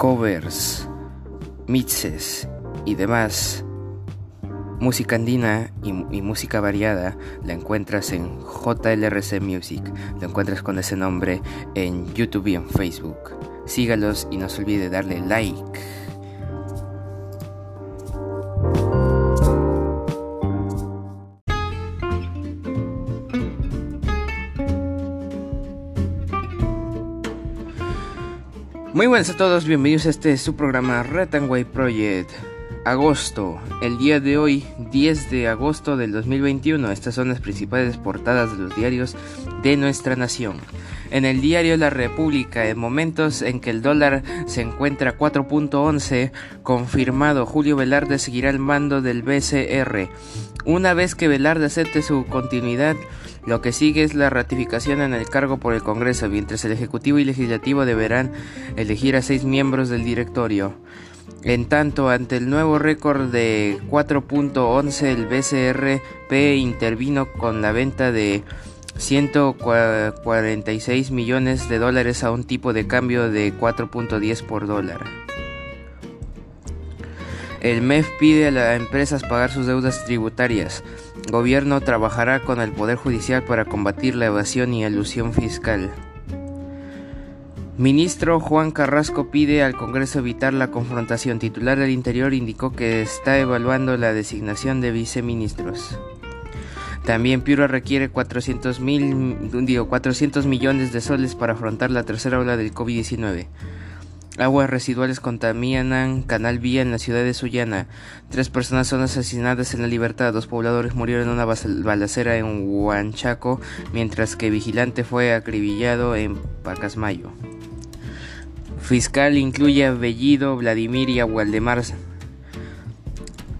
covers, mixes y demás música andina y, música variada la encuentras en JLRC Music. Lo encuentras con ese nombre en YouTube y en Facebook. Sígalos y no se olvide darle like. Muy buenas a todos, bienvenidos a este su programa White Project. Agosto, el día de hoy, 10 de agosto del 2021. Estas son las principales portadas de los diarios de nuestra nación. En el diario La República, en momentos en que el dólar se encuentra a 4.11, confirmado Julio Velarde seguirá al mando del BCR. Una vez que Velarde acepte su continuidad, lo que sigue es la ratificación en el cargo por el Congreso, mientras el Ejecutivo y Legislativo deberán elegir a seis miembros del directorio. En tanto, ante el nuevo récord de 4.11, el BCRP intervino con la venta de 146 millones de dólares a un tipo de cambio de 4.10 por dólar. El MEF pide a las empresas pagar sus deudas tributarias. Gobierno trabajará con el Poder Judicial para combatir la evasión y elusión fiscal. Ministro Juan Carrasco pide al Congreso evitar la confrontación. Titular del Interior indicó que está evaluando la designación de viceministros. También Piura requiere 400, mil, digo, 400 millones de soles para afrontar la tercera ola del COVID-19. Aguas residuales contaminan Canal Vía en la ciudad de Sullana. Tres personas son asesinadas en la libertad. Dos pobladores murieron en una balacera en Huanchaco, mientras que vigilante fue acribillado en Pacasmayo. Fiscal incluye a Bellido, Vladimir y a Waldemar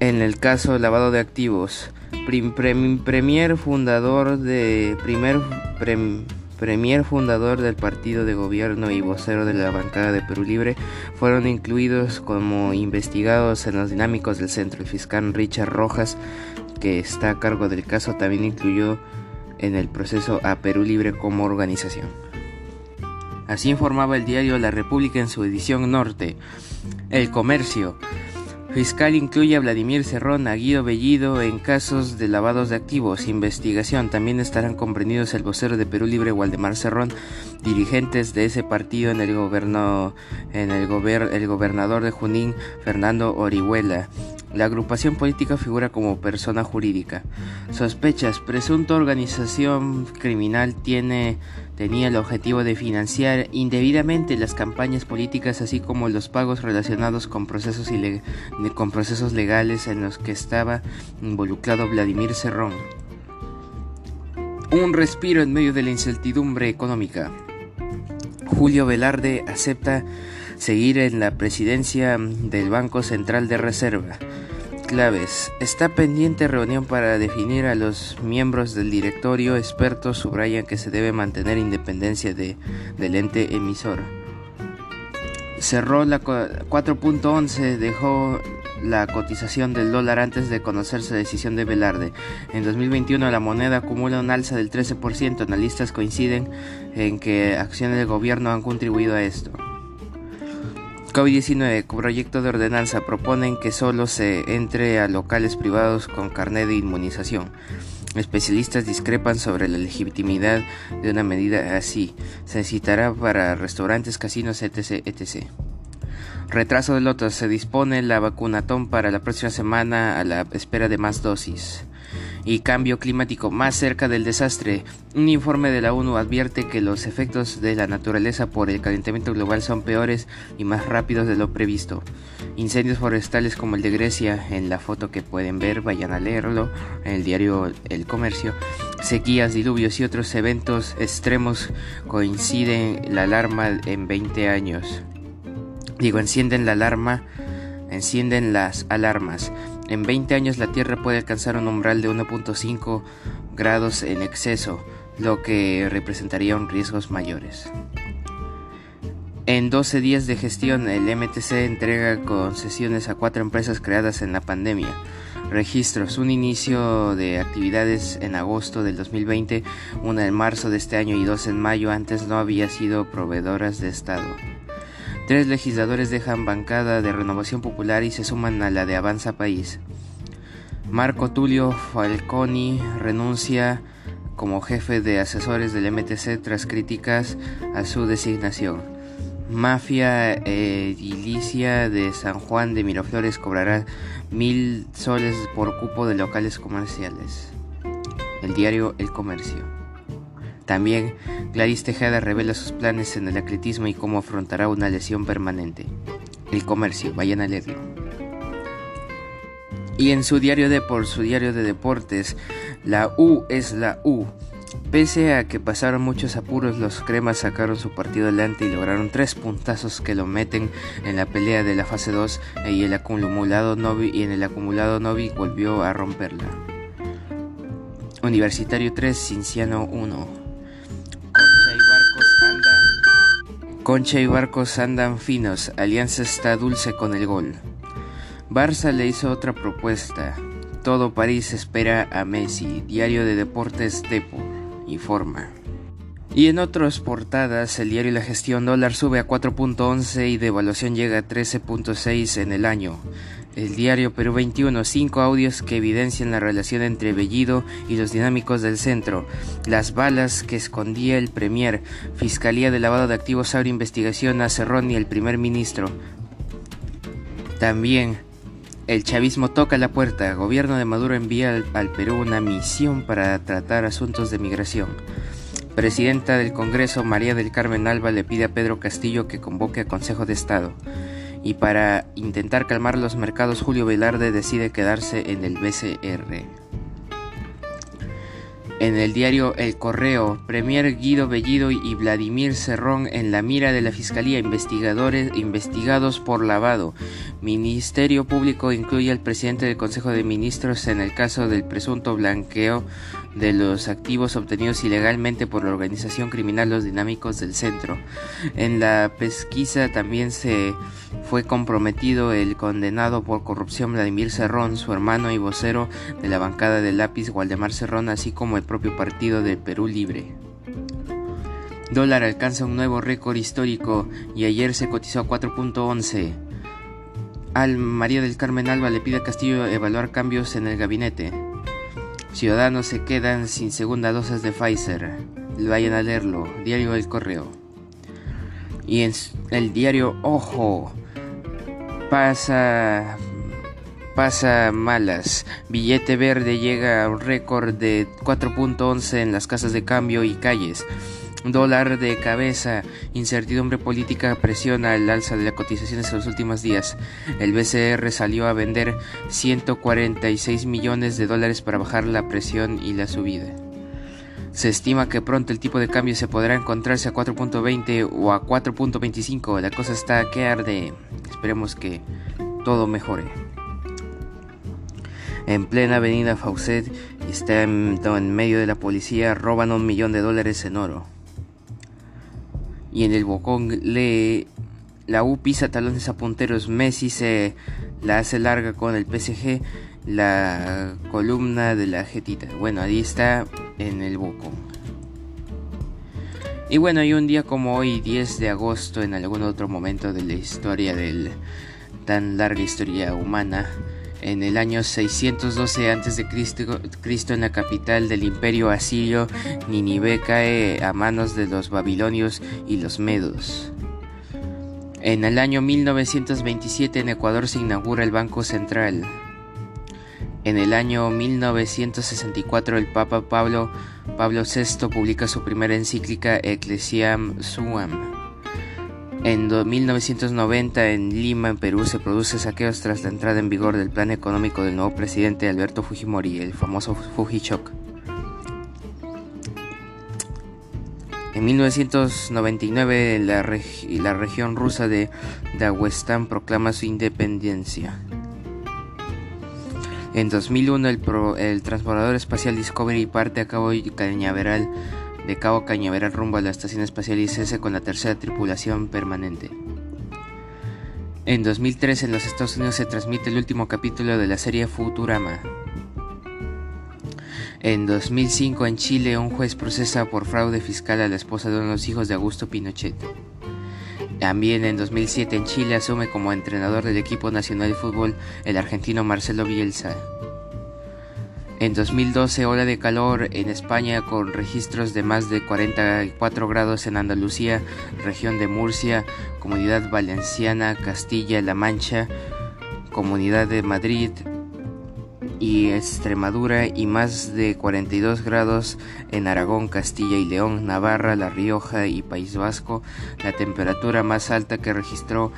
en el caso lavado de activos. premier fundador de primer premier fundador del partido de gobierno y vocero de la bancada de Perú Libre, fueron incluidos como investigados en los dinámicos del centro. El fiscal Richard Rojas, que está a cargo del caso, también incluyó en el proceso a Perú Libre como organización. Así informaba el diario La República en su edición norte. El comercio. Fiscal incluye a Vladimir Cerrón, a Guido Bellido en casos de lavados de activos. Investigación. También estarán comprendidos el vocero de Perú Libre, Waldemar Cerrón, dirigentes de ese partido en el, gobierno, en el, gober, el gobernador de Junín, Fernando Orihuela. La agrupación política figura como persona jurídica. Sospechas. Presunta organización criminal tiene tenía el objetivo de financiar indebidamente las campañas políticas así como los pagos relacionados con procesos, con procesos legales en los que estaba involucrado Vladimir Cerrón. Un respiro en medio de la incertidumbre económica. Julio Velarde acepta seguir en la presidencia del Banco Central de Reserva claves. Está pendiente reunión para definir a los miembros del directorio. Expertos subrayan que se debe mantener independencia de, del ente emisor. Cerró la 4.11, dejó la cotización del dólar antes de conocerse la decisión de Velarde. En 2021 la moneda acumula un alza del 13%. Analistas coinciden en que acciones del gobierno han contribuido a esto. COVID-19, proyecto de ordenanza, proponen que solo se entre a locales privados con carnet de inmunización. Especialistas discrepan sobre la legitimidad de una medida así. Se citará para restaurantes, casinos, etc. etc. Retraso de lotos. Se dispone la vacunatón para la próxima semana a la espera de más dosis y cambio climático más cerca del desastre. Un informe de la ONU advierte que los efectos de la naturaleza por el calentamiento global son peores y más rápidos de lo previsto. Incendios forestales como el de Grecia, en la foto que pueden ver, vayan a leerlo, en el diario El Comercio. Sequías, diluvios y otros eventos extremos coinciden la alarma en 20 años. Digo, encienden la alarma, encienden las alarmas. En 20 años la Tierra puede alcanzar un umbral de 1.5 grados en exceso, lo que representaría un riesgos mayores. En 12 días de gestión, el MTC entrega concesiones a cuatro empresas creadas en la pandemia. Registros, un inicio de actividades en agosto del 2020, una en marzo de este año y dos en mayo, antes no había sido proveedoras de Estado. Tres legisladores dejan bancada de Renovación Popular y se suman a la de Avanza País. Marco Tulio Falconi renuncia como jefe de asesores del MTC tras críticas a su designación. Mafia edilicia de San Juan de Miraflores cobrará mil soles por cupo de locales comerciales. El diario El Comercio. También, Gladys Tejada revela sus planes en el atletismo y cómo afrontará una lesión permanente. El comercio, vayan a leerlo. Y en su diario de por su diario de deportes, la U es la U. Pese a que pasaron muchos apuros, los cremas sacaron su partido adelante y lograron tres puntazos que lo meten en la pelea de la fase 2 y, el acumulado Novi, y en el acumulado Novi volvió a romperla. Universitario 3, Cinciano 1. Concha y Barcos andan finos, Alianza está dulce con el gol. Barça le hizo otra propuesta. Todo París espera a Messi. Diario de Deportes Depo informa. Y en otras portadas, el diario La Gestión dólar sube a 4.11 y devaluación llega a 13.6 en el año. El diario Perú 21, cinco audios que evidencian la relación entre Bellido y los dinámicos del centro, las balas que escondía el Premier, Fiscalía de Lavado de Activos abre investigación a Cerrón y el primer ministro. También, el chavismo toca la puerta, gobierno de Maduro envía al, al Perú una misión para tratar asuntos de migración. Presidenta del Congreso, María del Carmen Alba, le pide a Pedro Castillo que convoque a Consejo de Estado y para intentar calmar los mercados Julio Velarde decide quedarse en el BCR. En el diario El Correo, Premier Guido Bellido y Vladimir Cerrón en la mira de la Fiscalía, investigadores investigados por lavado. Ministerio Público incluye al presidente del Consejo de Ministros en el caso del presunto blanqueo de los activos obtenidos ilegalmente por la organización criminal Los Dinámicos del Centro. En la pesquisa también se fue comprometido el condenado por corrupción Vladimir Cerrón, su hermano y vocero de la bancada del lápiz Waldemar Cerrón, así como el propio partido de Perú Libre. Dólar alcanza un nuevo récord histórico y ayer se cotizó a 4.11. Al María del Carmen Alba le pide a Castillo evaluar cambios en el gabinete. Ciudadanos se quedan sin segunda dosis de Pfizer. Vayan a leerlo. Diario El Correo. Y en el diario Ojo. Pasa. Pasa malas. Billete verde llega a un récord de 4.11 en las casas de cambio y calles. Dólar de cabeza, incertidumbre política presiona el alza de las cotizaciones en los últimos días. El BCR salió a vender 146 millones de dólares para bajar la presión y la subida. Se estima que pronto el tipo de cambio se podrá encontrarse a 4.20 o a 4.25. La cosa está que arde. Esperemos que todo mejore. En plena avenida Faucet está en, medio de la policía, roban un millón de dólares en oro y en el Bocón lee la U pisa talones a punteros, Messi se la hace larga con el PSG, la columna de la jetita. Bueno, ahí está en el Bocón. Y bueno, y un día como hoy, 10 de agosto, en algún otro momento de la historia del tan larga historia humana, en el año 612 a.C., en la capital del imperio asirio, Ninive cae a manos de los babilonios y los medos. En el año 1927 en Ecuador se inaugura el Banco Central. En el año 1964 el Papa Pablo, Pablo VI publica su primera encíclica Ecclesiam Suam. En 1990 en Lima, en Perú, se produce saqueos tras la entrada en vigor del plan económico del nuevo presidente Alberto Fujimori, el famoso Fujichok. En 1999 la, la región rusa de Daguestán proclama su independencia. En 2001 el, el transbordador espacial Discovery parte a Cabo Cañaveral de Cabo Cañaveral rumbo a la Estación Espacial ISS con la tercera tripulación permanente. En 2003 en los Estados Unidos se transmite el último capítulo de la serie Futurama. En 2005 en Chile un juez procesa por fraude fiscal a la esposa de uno de los hijos de Augusto Pinochet. También en 2007 en Chile asume como entrenador del equipo nacional de fútbol el argentino Marcelo Bielsa. En 2012 ola de calor en España con registros de más de 44 grados en Andalucía, región de Murcia, Comunidad Valenciana, Castilla-La Mancha, Comunidad de Madrid, y Extremadura y más de 42 grados en Aragón, Castilla y León, Navarra, La Rioja y País Vasco. La temperatura más alta que registró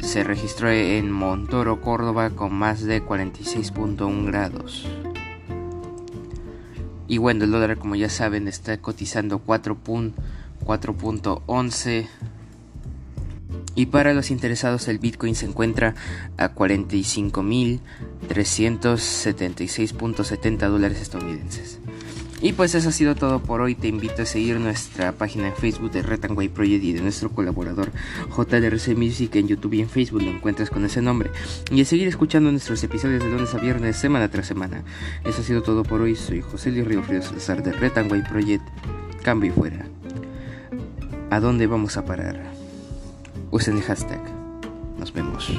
se registró en Montoro, Córdoba con más de 46.1 grados. Y bueno, el dólar como ya saben está cotizando 4.11 y para los interesados el Bitcoin se encuentra a 45.376.70 dólares estadounidenses. Y pues eso ha sido todo por hoy. Te invito a seguir nuestra página en Facebook de Retangway Project y de nuestro colaborador JRC Music en YouTube y en Facebook lo encuentras con ese nombre. Y a seguir escuchando nuestros episodios de lunes a viernes, semana tras semana. Eso ha sido todo por hoy. Soy José Luis Río Frío César de Retangway Project. Cambio y fuera. ¿A dónde vamos a parar? usen el hashtag. Nos vemos.